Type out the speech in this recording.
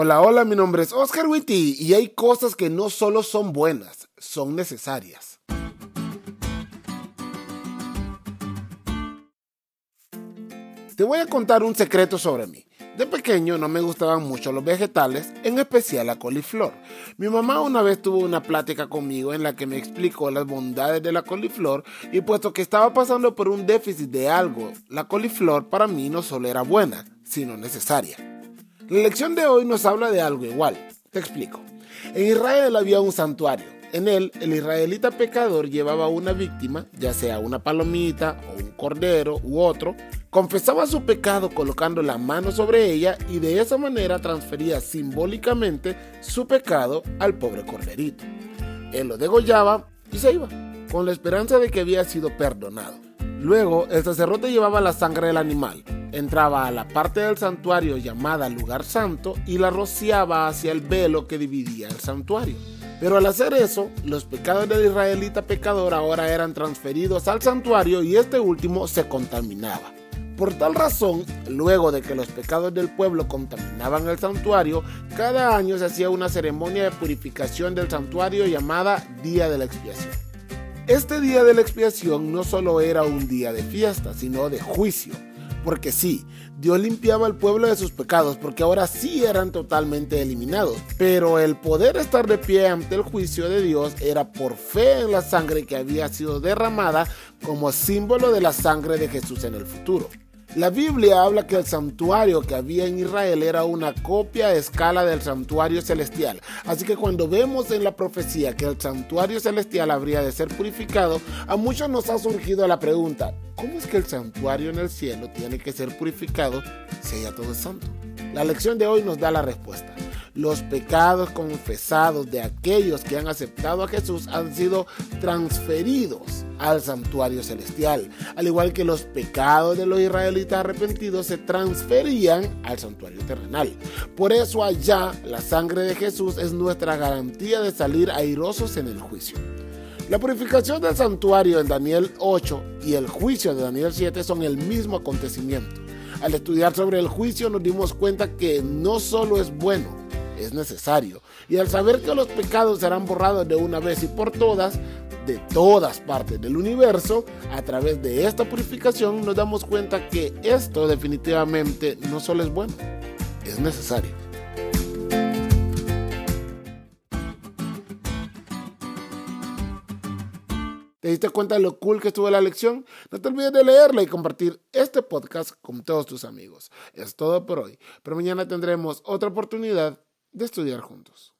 Hola, hola, mi nombre es Oscar Witty y hay cosas que no solo son buenas, son necesarias. Te voy a contar un secreto sobre mí. De pequeño no me gustaban mucho los vegetales, en especial la coliflor. Mi mamá una vez tuvo una plática conmigo en la que me explicó las bondades de la coliflor y puesto que estaba pasando por un déficit de algo, la coliflor para mí no solo era buena, sino necesaria. La lección de hoy nos habla de algo igual. Te explico. En Israel había un santuario. En él, el israelita pecador llevaba una víctima, ya sea una palomita o un cordero u otro, confesaba su pecado colocando la mano sobre ella y de esa manera transfería simbólicamente su pecado al pobre corderito. Él lo degollaba y se iba, con la esperanza de que había sido perdonado. Luego, el sacerdote llevaba la sangre del animal, entraba a la parte del santuario llamada lugar santo y la rociaba hacia el velo que dividía el santuario. Pero al hacer eso, los pecados del israelita pecador ahora eran transferidos al santuario y este último se contaminaba. Por tal razón, luego de que los pecados del pueblo contaminaban el santuario, cada año se hacía una ceremonia de purificación del santuario llamada Día de la Expiación. Este día de la expiación no solo era un día de fiesta, sino de juicio porque sí, Dios limpiaba al pueblo de sus pecados, porque ahora sí eran totalmente eliminados. Pero el poder estar de pie ante el juicio de Dios era por fe en la sangre que había sido derramada como símbolo de la sangre de Jesús en el futuro. La Biblia habla que el santuario que había en Israel era una copia a escala del santuario celestial. Así que cuando vemos en la profecía que el santuario celestial habría de ser purificado, a muchos nos ha surgido la pregunta, ¿cómo es que el santuario en el cielo tiene que ser purificado si ya todo es santo? La lección de hoy nos da la respuesta los pecados confesados de aquellos que han aceptado a Jesús han sido transferidos al santuario celestial, al igual que los pecados de los israelitas arrepentidos se transferían al santuario terrenal. Por eso allá la sangre de Jesús es nuestra garantía de salir airosos en el juicio. La purificación del santuario en Daniel 8 y el juicio de Daniel 7 son el mismo acontecimiento. Al estudiar sobre el juicio nos dimos cuenta que no solo es bueno, es necesario. Y al saber que los pecados serán borrados de una vez y por todas, de todas partes del universo, a través de esta purificación nos damos cuenta que esto definitivamente no solo es bueno, es necesario. ¿Te diste cuenta de lo cool que estuvo la lección? No te olvides de leerla y compartir este podcast con todos tus amigos. Es todo por hoy, pero mañana tendremos otra oportunidad de estudiar juntos.